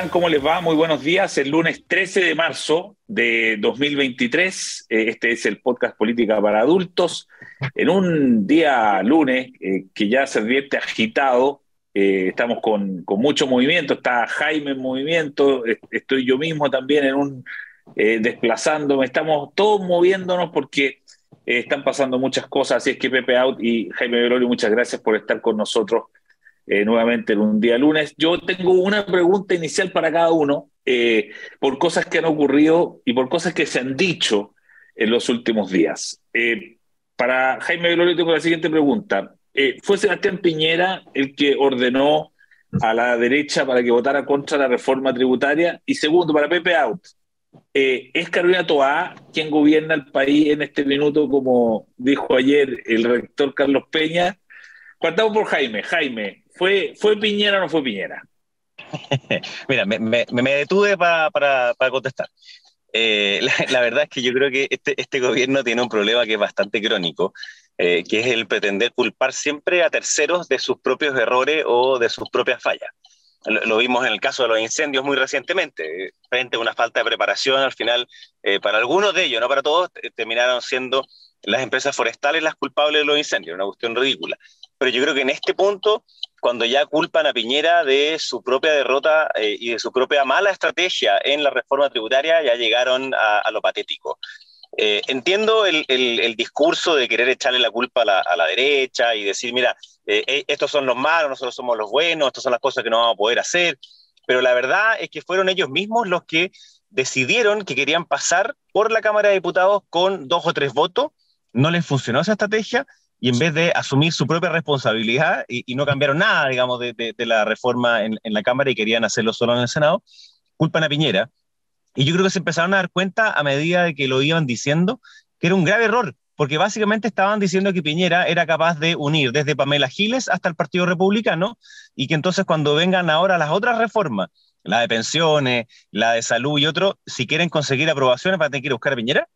¿Cómo están? ¿Cómo les va? Muy buenos días. El lunes 13 de marzo de 2023, eh, este es el podcast Política para Adultos. En un día lunes eh, que ya se advierte agitado, eh, estamos con, mucho movimiento, está Jaime en movimiento, estoy yo mismo también en un desplazándome, estamos todos moviéndonos porque están pasando muchas cosas, así es que Pepe Out y Jaime Velorio, muchas gracias por estar con nosotros eh, nuevamente en un día lunes. Yo tengo una pregunta inicial para cada uno eh, por cosas que han ocurrido y por cosas que se han dicho en los últimos días. Eh, para Jaime Velorio tengo la siguiente pregunta. ¿Fue Sebastián Piñera el que ordenó a la derecha para que votara contra la reforma tributaria? Y segundo, para Pepe Out, ¿es Carolina Toá quien gobierna el país en este minuto, como dijo ayer el rector Carlos Peña? Partamos por Jaime. Jaime, ¿Fue, ¿Fue Piñera o no fue Piñera? Mira, me, detuve para, para, contestar. Eh, la, verdad es que yo creo que este, este gobierno tiene un problema que es bastante crónico, eh, que es el pretender culpar siempre a terceros de sus propios errores o de sus propias fallas. Lo, vimos en el caso de los incendios muy recientemente, frente a una falta de preparación, al final, eh, para algunos de ellos, no para todos, terminaron siendo las empresas forestales las culpables de los incendios, una cuestión ridícula. Pero yo creo que en este punto cuando ya culpan a Piñera de su propia derrota eh, y de su propia mala estrategia en la reforma tributaria, ya llegaron a, lo patético. Eh, entiendo el, discurso de querer echarle la culpa a la, derecha y decir, mira, eh, estos son los malos, nosotros somos los buenos, estas son las cosas que no vamos a poder hacer, pero la verdad es que fueron ellos mismos los que decidieron que querían pasar por la Cámara de Diputados con dos o tres votos, no les funcionó esa estrategia y en vez de asumir su propia responsabilidad y, no cambiaron nada, digamos, de, la reforma en, la Cámara y querían hacerlo solo en el Senado, culpan a Piñera. Y yo creo que se empezaron a dar cuenta a medida de que lo iban diciendo que era un grave error, porque básicamente estaban diciendo que Piñera era capaz de unir desde Pamela Giles hasta el Partido Republicano y que entonces cuando vengan ahora las otras reformas, la de pensiones, la de salud y otro, si quieren conseguir aprobaciones van a tener que ir a buscar a Piñera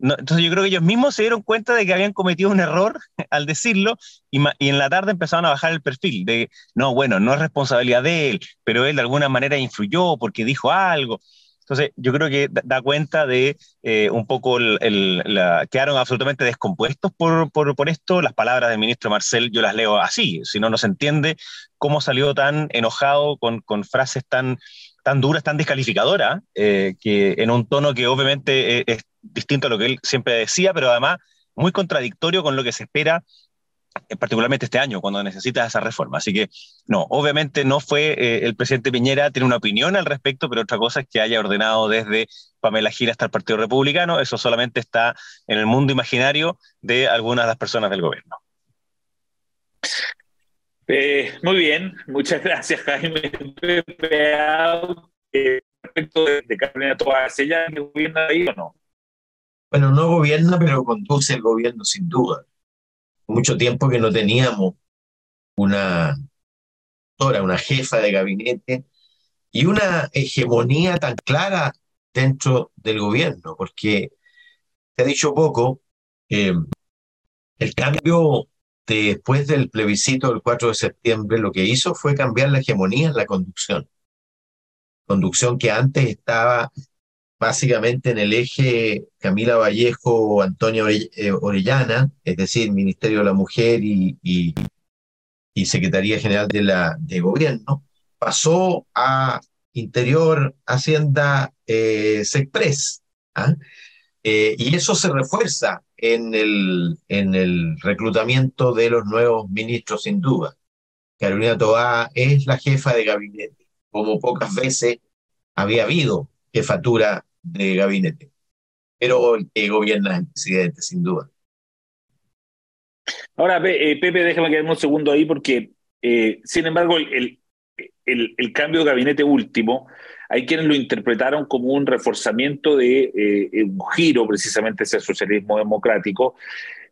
entonces yo creo que ellos mismos se dieron cuenta de que habían cometido un error al decirlo y, en la tarde empezaron a bajar el perfil de, no, bueno, no es responsabilidad de él, pero él de alguna manera influyó porque dijo algo. Entonces yo creo que da, cuenta de eh, un poco, el, la, quedaron absolutamente descompuestos por, por, por, esto. Las palabras del ministro Marcel yo las leo así, si no, no se entiende cómo salió tan enojado con, con frases tan tan duras, tan descalificadoras, eh, que en un tono que obviamente es, distinto a lo que él siempre decía, pero además muy contradictorio con lo que se espera, eh, particularmente este año, cuando necesita esa reforma. Así que, no, obviamente no fue eh, el presidente Piñera, tiene una opinión al respecto, pero otra cosa es que haya ordenado desde Pamela Gira hasta el Partido Republicano, eso solamente está en el mundo imaginario de algunas de las personas del gobierno. Eh, muy bien, muchas gracias Jaime. respecto de, Carolina Toás, ¿ella gobierna ahí o no? Bueno, no gobierna, pero conduce el gobierno sin duda. Mucho tiempo que no teníamos una una jefa de gabinete y una hegemonía tan clara dentro del gobierno, porque se ha dicho poco, eh, el cambio después del plebiscito del 4 de septiembre, lo que hizo fue cambiar la hegemonía en la conducción. Conducción que antes estaba básicamente en el eje Camila Vallejo Antonio eh, Orellana, es decir, Ministerio de la Mujer y, y, Secretaría General de, la, de Gobierno, pasó a Interior, Hacienda, eh, Sexpress. ¿ah? Eh, y eso se refuerza en el, en el reclutamiento de los nuevos ministros, sin duda. Carolina Toá es la jefa de gabinete, como pocas veces había habido jefatura de gabinete. Pero el que gobierna el presidente, sin duda. Ahora, eh, Pepe, déjame quedarme un segundo ahí porque, eh, sin embargo, el, el, cambio de gabinete último, hay quienes lo interpretaron como un reforzamiento de eh, un giro precisamente hacia el socialismo democrático,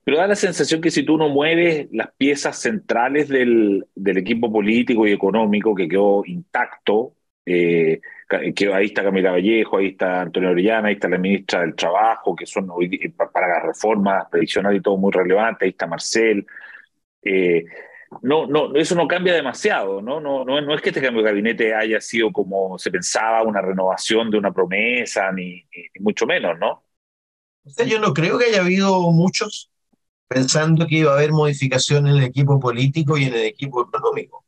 pero da la sensación que si tú no mueves las piezas centrales del, del equipo político y económico que quedó intacto, eh, que ahí está Camila Vallejo, ahí está Antonio Orellana, ahí está la ministra del Trabajo, que son hoy para las reformas previsionales y todo muy relevante, ahí está Marcel. Eh, no, no, eso no cambia demasiado, ¿no? No, no, no es que este cambio de gabinete haya sido como se pensaba, una renovación de una promesa, ni, mucho menos, ¿no? Yo no creo que haya habido muchos pensando que iba a haber modificación en el equipo político y en el equipo económico.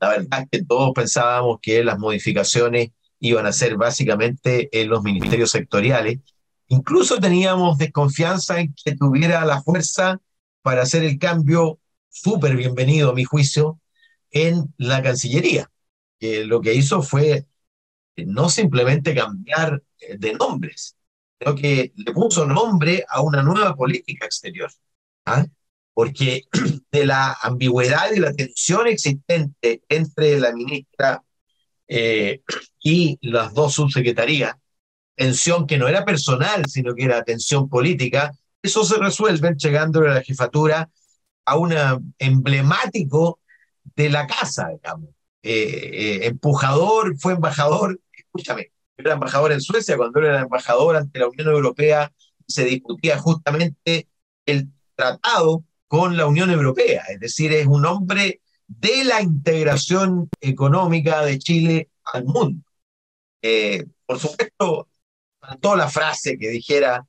La verdad es que todos pensábamos que las modificaciones iban a ser básicamente en los ministerios sectoriales. Incluso teníamos desconfianza en que tuviera la fuerza para hacer el cambio súper bienvenido, a mi juicio, en la Cancillería, que lo que hizo fue no simplemente cambiar eh, de nombres, sino que le puso nombre a una nueva política exterior. ¿ah? Porque de la ambigüedad y la tensión existente entre la ministra eh, y las dos subsecretarías, tensión que no era personal, sino que era tensión política, eso se resuelve llegándole a la jefatura a un emblemático de la casa, digamos. Eh, eh, empujador, fue embajador, escúchame, era embajador en Suecia, cuando era embajador ante la Unión Europea se discutía justamente el tratado con la Unión Europea, es decir, es un hombre de la integración económica de Chile al mundo. Eh, por supuesto, faltó la frase que dijera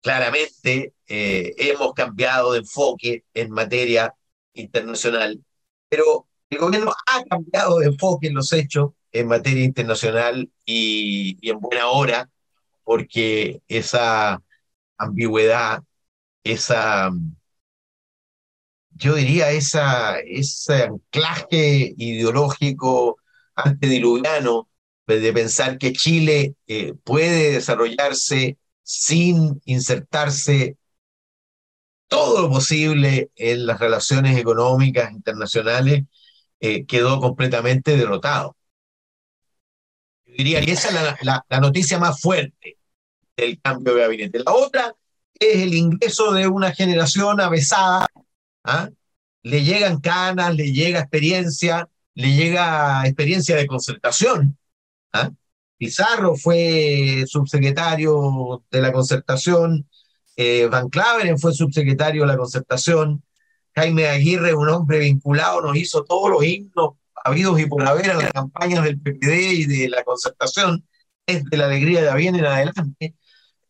claramente eh, hemos cambiado de enfoque en materia internacional, pero el gobierno ha cambiado de enfoque en los hechos en materia internacional y, en buena hora, porque esa ambigüedad, esa, yo diría, esa, ese anclaje ideológico antediluviano de pensar que Chile eh, puede desarrollarse sin insertarse todo lo posible en las relaciones económicas internacionales, eh, quedó completamente derrotado. Yo diría que esa es la, la, noticia más fuerte del cambio de gabinete. La otra es el ingreso de una generación avesada. ¿Ah? Le llegan canas, le llega experiencia, le llega experiencia de concertación. ¿ah? Pizarro fue subsecretario de la concertación, eh, Van Claveren fue subsecretario de la concertación, Jaime Aguirre, un hombre vinculado, nos hizo todos los himnos habidos y por haber en las campañas del PPD y de la concertación, desde la alegría de bien en adelante.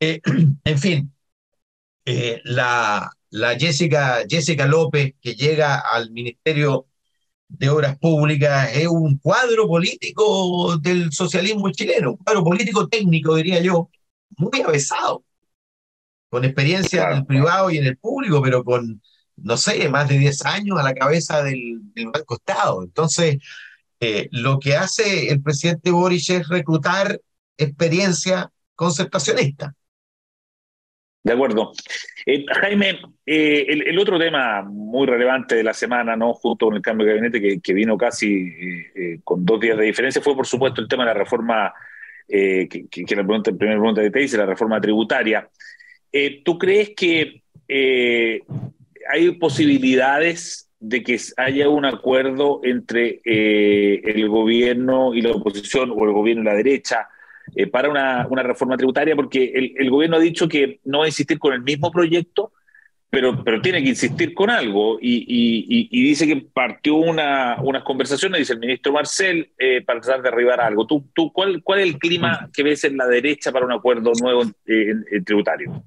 Eh, en fin, eh, la, la Jessica, Jessica López, que llega al Ministerio de Obras Públicas es un cuadro político del socialismo chileno, un cuadro político técnico, diría yo, muy avesado, con experiencia en el privado y en el público, pero con, no sé, más de 10 años a la cabeza del, del Banco Estado. Entonces, eh, lo que hace el presidente Boris es reclutar experiencia concertacionista. De acuerdo. Eh, Jaime, eh, el, otro tema muy relevante de la semana, ¿no? junto con el cambio de gabinete que, vino casi eh, con dos días de diferencia, fue por supuesto el tema de la reforma, que, que, la, pregunta, primera pregunta que te hice, la reforma tributaria. ¿Tú crees que hay posibilidades de que haya un acuerdo entre el gobierno y la oposición o el gobierno y la derecha? Eh, para una, una, reforma tributaria, porque el, el, gobierno ha dicho que no va a insistir con el mismo proyecto, pero, pero tiene que insistir con algo y, y, dice que partió una, unas conversaciones, dice el ministro Marcel, eh, para tratar de arribar algo. ¿Tú, tú, cuál, ¿Cuál es el clima que ves en la derecha para un acuerdo nuevo en tributario?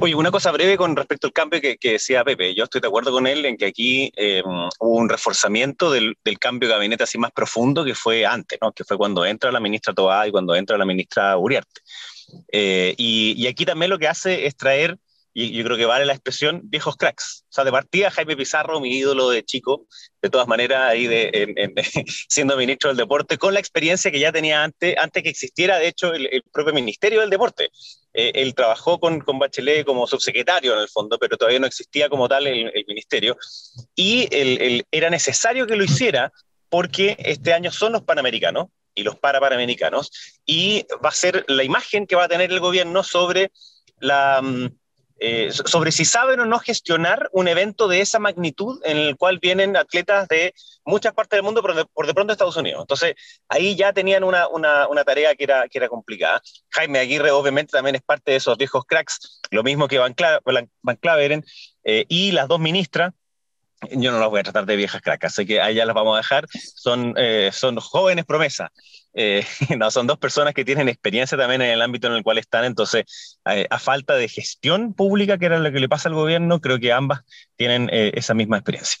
Oye, una cosa breve con respecto al cambio que, decía Pepe. Yo estoy de acuerdo con él en que aquí eh, hubo un reforzamiento del, cambio de gabinete así más profundo que fue antes, ¿no? que fue cuando entra la ministra Toá y cuando entra la ministra Uriarte. Eh, y, y, aquí también lo que hace es traer y yo creo que vale la expresión, viejos cracks. O sea, de partida Jaime Pizarro, mi ídolo de chico, de todas maneras, ahí de, siendo ministro del deporte, con la experiencia que ya tenía antes, antes que existiera, de hecho, el, propio Ministerio del Deporte. Eh, él trabajó con, con, Bachelet como subsecretario en el fondo, pero todavía no existía como tal el, ministerio. Y el, era necesario que lo hiciera porque este año son los Panamericanos y los Parapanamericanos, y va a ser la imagen que va a tener el gobierno sobre la mm, eh, sobre si saben o no gestionar un evento de esa magnitud en el cual vienen atletas de muchas partes del mundo, pero por de pronto Estados Unidos. Entonces, ahí ya tenían una, una, una, tarea que era, que era complicada. Jaime Aguirre, obviamente, también es parte de esos viejos cracks, lo mismo que Van, Claveren, eh, y las dos ministras, yo no las voy a tratar de viejas cracas, así que allá las vamos a dejar. Son, eh, son jóvenes promesas. Eh, no, son dos personas que tienen experiencia también en el ámbito en el cual están, entonces, eh, a falta de gestión pública, que era lo que le pasa al gobierno, creo que ambas tienen esa misma experiencia.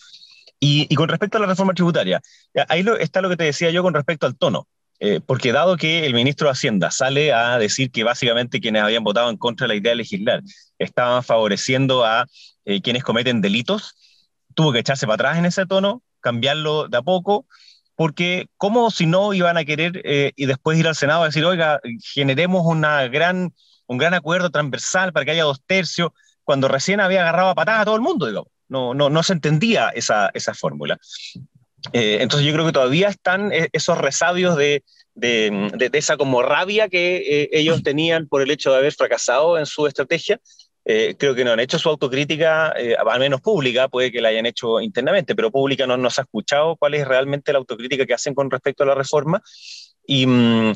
Y, con respecto a la reforma tributaria, ahí está lo que te decía yo con respecto al tono. porque dado que el ministro de Hacienda sale a decir que básicamente quienes habían votado en contra de la idea de legislar estaban favoreciendo a quienes cometen delitos, tuvo que echarse para atrás en ese tono, cambiarlo de a poco, porque ¿cómo si no iban a querer eh, y después ir al Senado a decir, oiga, generemos una gran, un gran acuerdo transversal para que haya dos tercios, cuando recién había agarrado a patadas a todo el mundo, digamos. No, no, no se entendía esa, esa fórmula. Eh, entonces yo creo que todavía están eh, esos resabios de, de, de, esa como rabia que ellos tenían por el hecho de haber fracasado en su estrategia eh, creo que no han hecho su autocrítica, eh, al menos pública, puede que la hayan hecho internamente, pero pública no nos ha escuchado cuál es realmente la autocrítica que hacen con respecto a la reforma. Y, mm,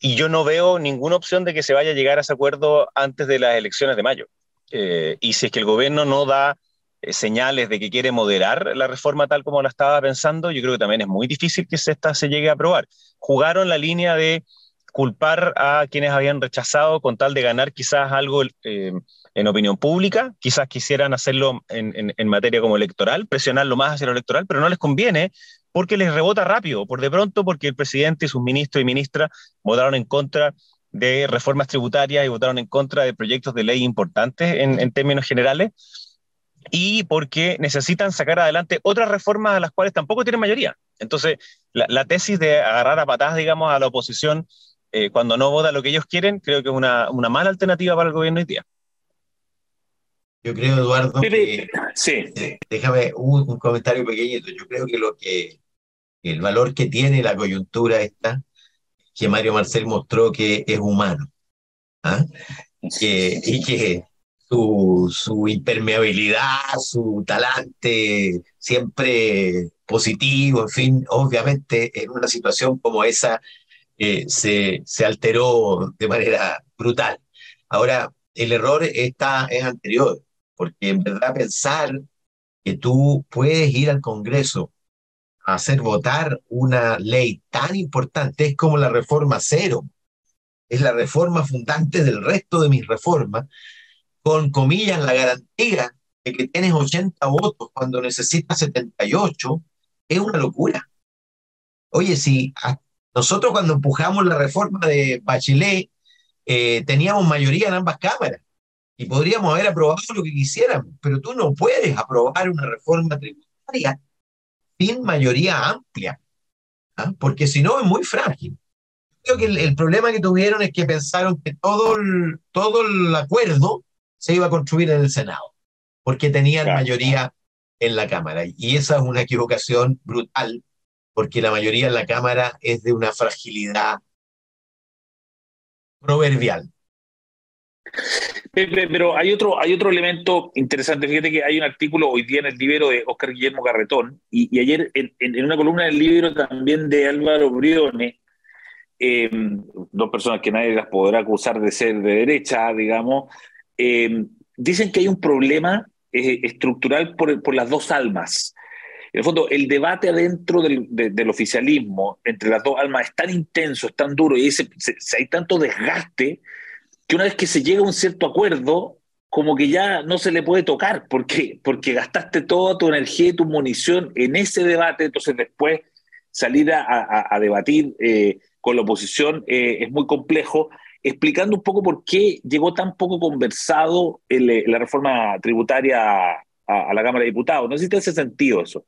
y yo no veo ninguna opción de que se vaya a llegar a ese acuerdo antes de las elecciones de mayo. Eh, y si es que el gobierno no da señales de que quiere moderar la reforma tal como la estaba pensando, yo creo que también es muy difícil que esta se llegue a aprobar. Jugaron la línea de culpar a quienes habían rechazado con tal de ganar quizás algo eh, en opinión pública, quizás quisieran hacerlo en, en, materia como electoral, presionarlo más hacia lo electoral, pero no les conviene porque les rebota rápido, por de pronto, porque el presidente y sus ministros y ministras votaron en contra de reformas tributarias y votaron en contra de proyectos de ley importantes en, en términos generales, y porque necesitan sacar adelante otras reformas a las cuales tampoco tienen mayoría. Entonces, la, la tesis de agarrar a patadas, digamos, a la oposición eh, cuando no vota lo que ellos quieren, creo que es una, una mala alternativa para el gobierno hoy día. Yo creo, Eduardo, que, sí. Eh, déjame un, comentario pequeñito. Yo creo que lo que el valor que tiene la coyuntura esta, que Mario Marcel mostró que es humano, ¿ah? que, y que su, su impermeabilidad, su talante siempre positivo, en fin, obviamente en una situación como esa eh, se, se alteró de manera brutal. Ahora, el error está, es anterior, porque en verdad pensar que tú puedes ir al Congreso a hacer votar una ley tan importante es como la reforma cero, es la reforma fundante del resto de mis reformas, con comillas la garantía de que tienes 80 votos cuando necesitas 78, es una locura. Oye, si nosotros cuando empujamos la reforma de Bachelet, eh, teníamos mayoría en ambas cámaras y podríamos haber aprobado lo que quisiéramos, pero tú no puedes aprobar una reforma tributaria sin mayoría amplia, ¿ah? porque si no es muy frágil. Creo que el, problema que tuvieron es que pensaron que todo el, todo el acuerdo se iba a construir en el Senado, porque tenían mayoría en la Cámara. Y esa es una equivocación brutal porque la mayoría en la Cámara es de una fragilidad proverbial. Pero hay otro, hay otro elemento interesante. Fíjate que hay un artículo hoy día en el libro de Oscar Guillermo Carretón y, ayer en, una columna del libro también de Álvaro Brione, eh, dos personas que nadie las podrá acusar de ser de derecha, digamos, eh, dicen que hay un problema eh, estructural por, por las dos almas. En el fondo, el debate adentro del, del, oficialismo entre las dos almas es tan intenso, es tan duro y se, hay tanto desgaste que una vez que se llega a un cierto acuerdo, como que ya no se le puede tocar, porque, porque gastaste toda tu energía y tu munición en ese debate, entonces después salir a, debatir eh, con la oposición eh, es muy complejo, explicando un poco por qué llegó tan poco conversado la reforma tributaria a, a, la Cámara de Diputados. No sé si te hace sentido eso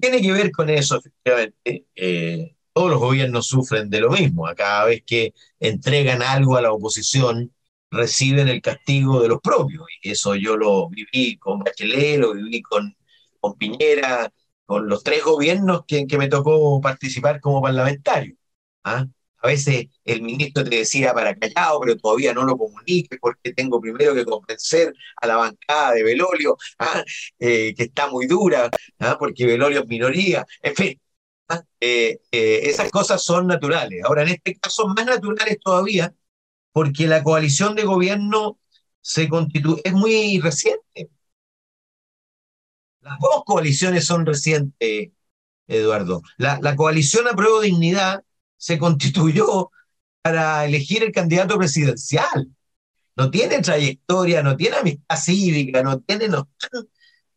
tiene que ver con eso, efectivamente. Eh, todos los gobiernos sufren de lo mismo. A cada vez que entregan algo a la oposición, reciben el castigo de los propios. Y eso yo lo viví con Bachelet, lo viví con, con Piñera, con los tres gobiernos que, que me tocó participar como parlamentario. ¿ah? A veces el ministro te decía para callado, pero todavía no lo comunique porque tengo primero que convencer a la bancada de Velolio, ¿ah? eh, que está muy dura, ¿ah? porque Velolio es minoría. En fin, ¿ah? eh, eh, esas cosas son naturales. Ahora, en este caso, más naturales todavía, porque la coalición de gobierno se constituye, es muy reciente. las dos coaliciones son recientes, Eduardo. La, la coalición Apruebo Dignidad se constituyó para elegir el candidato presidencial. No tiene trayectoria, no tiene amistad cívica, no tiene no,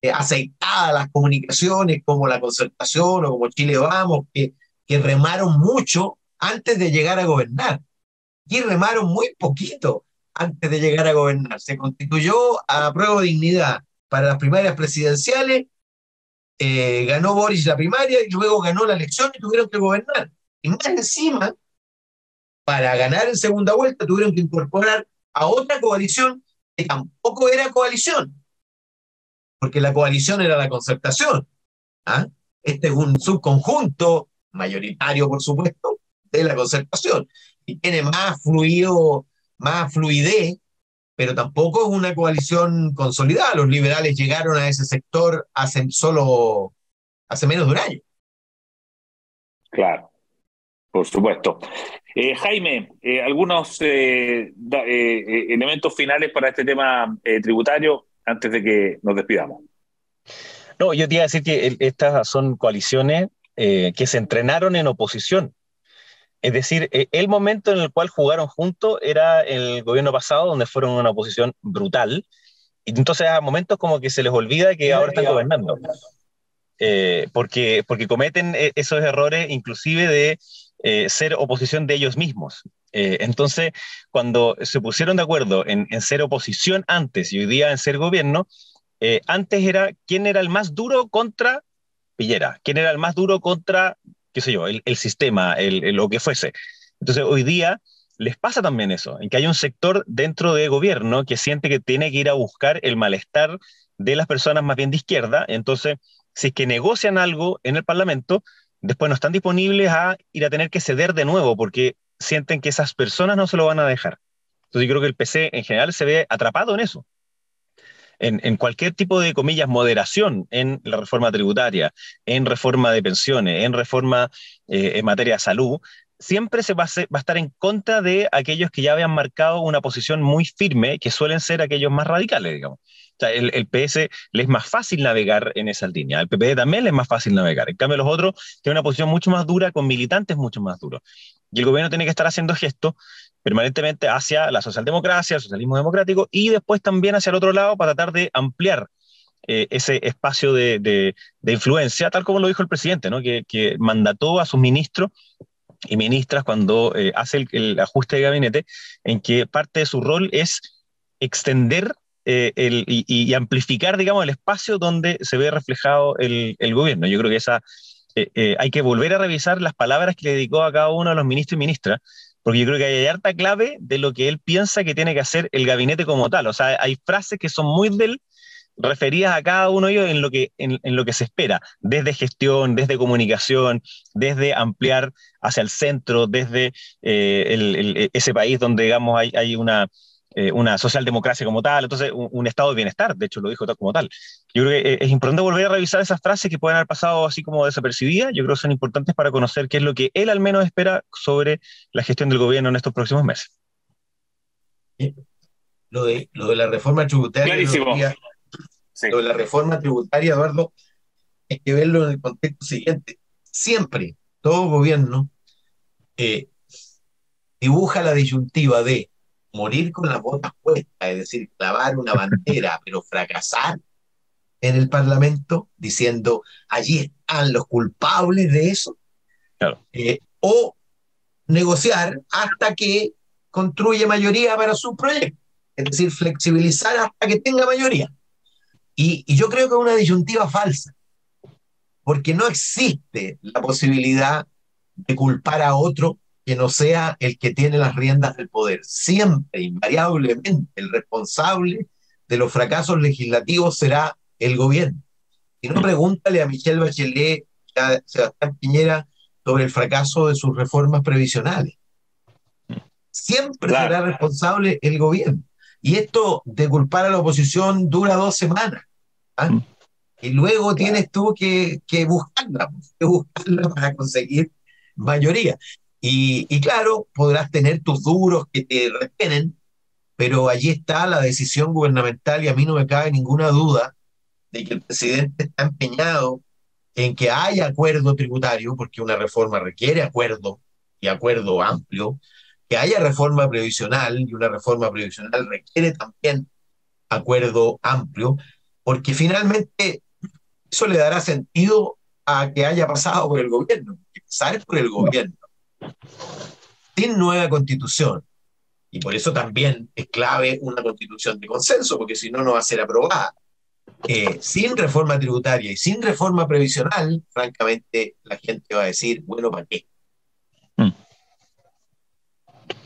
eh, aceitadas las comunicaciones como la concertación o como Chile Vamos, que, remaron mucho antes de llegar a gobernar. Y remaron muy poquito antes de llegar a gobernar. Se constituyó a prueba de dignidad para las primarias presidenciales, eh, ganó Boris la primaria y luego ganó la elección y tuvieron que gobernar. Y más encima, para ganar en segunda vuelta, tuvieron que incorporar a otra coalición que tampoco era coalición, porque la coalición era la concertación. ¿ah? Este es un subconjunto, mayoritario por supuesto, de la concertación, y tiene más fluido, más fluidez, pero tampoco es una coalición consolidada. Los liberales llegaron a ese sector hace solo, hace menos de un año. Claro. Por supuesto. Eh, Jaime, eh, algunos eh, elementos finales para este tema tributario antes de que nos despidamos. No, yo te iba a decir que estas son coaliciones que se entrenaron en oposición. Es decir, el momento en el cual jugaron juntos era el gobierno pasado, donde fueron una oposición brutal. Y entonces a momentos como que se les olvida que ahora están gobernando. porque, porque cometen esos errores inclusive de eh, ser oposición de ellos mismos. Eh, entonces, cuando se pusieron de acuerdo en, ser oposición antes y hoy día en ser gobierno, eh, antes era quién era el más duro contra Pillera, quién era el más duro contra, qué sé yo, el, sistema, lo que fuese. Entonces, hoy día les pasa también eso, en que hay un sector dentro de gobierno que siente que tiene que ir a buscar el malestar de las personas más bien de izquierda. Entonces, si es que negocian algo en el Parlamento, después no están disponibles a ir a tener que ceder de nuevo porque sienten que esas personas no se lo van a dejar. Entonces yo creo que el PC en general se ve atrapado en eso. En, cualquier tipo de, comillas, moderación en la reforma tributaria, en reforma de pensiones, en reforma eh, en materia de salud, siempre se va a, va a, estar en contra de aquellos que ya habían marcado una posición muy firme, que suelen ser aquellos más radicales, digamos. Sea, el, PS le es más fácil navegar en esa línea, al PP también le es más fácil navegar. En cambio, los otros tienen una posición mucho más dura, con militantes mucho más duros. Y el gobierno tiene que estar haciendo gestos permanentemente hacia la socialdemocracia, el socialismo democrático, y después también hacia el otro lado para tratar de ampliar eh, ese espacio de, de, influencia, tal como lo dijo el presidente, ¿no? que, que mandató a sus ministros y ministras cuando eh, hace el, el, ajuste de gabinete, en que parte de su rol es extender eh, y, amplificar, digamos, el espacio donde se ve reflejado el, gobierno. Yo creo que esa, eh, eh, hay que volver a revisar las palabras que le dedicó a cada uno de los ministros y ministras, porque yo creo que hay harta clave de lo que él piensa que tiene que hacer el gabinete como tal. O sea, hay frases que son muy del referidas a cada uno de ellos en lo que, en, lo que se espera, desde gestión, desde comunicación, desde ampliar hacia el centro, desde ese país donde, digamos, hay, hay una, eh, una socialdemocracia como tal, entonces un, estado de bienestar, de hecho lo dijo como tal. Yo creo que eh, es importante volver a revisar esas frases que pueden haber pasado así como desapercibidas, yo creo que son importantes para conocer qué es lo que él al menos espera sobre la gestión del gobierno en estos próximos meses. Lo de, lo de la reforma tributaria, lo de la reforma tributaria, Eduardo, hay que verlo en el contexto siguiente. Siempre, todo gobierno eh, dibuja la disyuntiva de morir con las botas puestas, es decir, clavar una bandera, pero fracasar en el Parlamento diciendo allí están los culpables de eso, eh, o negociar hasta que construye mayoría para su proyecto, es decir, flexibilizar hasta que tenga mayoría. Y, y yo creo que es una disyuntiva falsa, porque no existe la posibilidad de culpar a otro que no sea el que tiene las riendas del poder. Siempre, invariablemente, el responsable de los fracasos legislativos será el gobierno. Y no pregúntale a Michelle Bachelet, a Sebastián Piñera, sobre el fracaso de sus reformas previsionales. Siempre será responsable el gobierno. Y esto de culpar a la oposición dura dos semanas. ¿ah? Mm. Y luego tienes tú que, que buscarla, que buscarla para conseguir mayoría. Y, claro, podrás tener tus duros que te respeten, pero allí está la decisión gubernamental y a mí no me cabe ninguna duda de que el presidente está empeñado en que haya acuerdo tributario, porque una reforma requiere acuerdo y acuerdo amplio, que haya reforma previsional y una reforma previsional requiere también acuerdo amplio, porque finalmente eso le dará sentido a que haya pasado por el gobierno, que pasar por el gobierno sin nueva constitución. Y por eso también es clave una constitución de consenso, porque si no, no va a ser aprobada. Eh, sin reforma tributaria y sin reforma previsional, francamente, la gente va a decir, bueno, ¿para qué? Mm.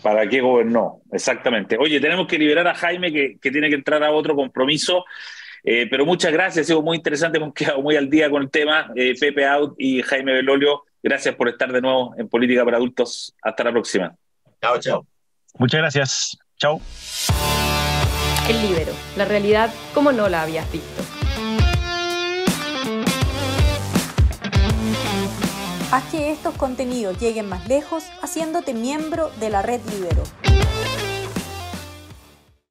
¿Para qué gobernó? Exactamente. Oye, tenemos que liberar a Jaime, que, que tiene que entrar a otro compromiso. Eh, pero muchas gracias, ha sido muy interesante, hemos quedado muy al día con el tema. Eh, Pepe Out y Jaime Belolio, gracias por estar de nuevo en Política para Adultos. Hasta la próxima. Chao, chao. Muchas gracias. Chao. El libero, la realidad como no la habías visto. Haz que estos contenidos lleguen más lejos haciéndote miembro de la red Libero.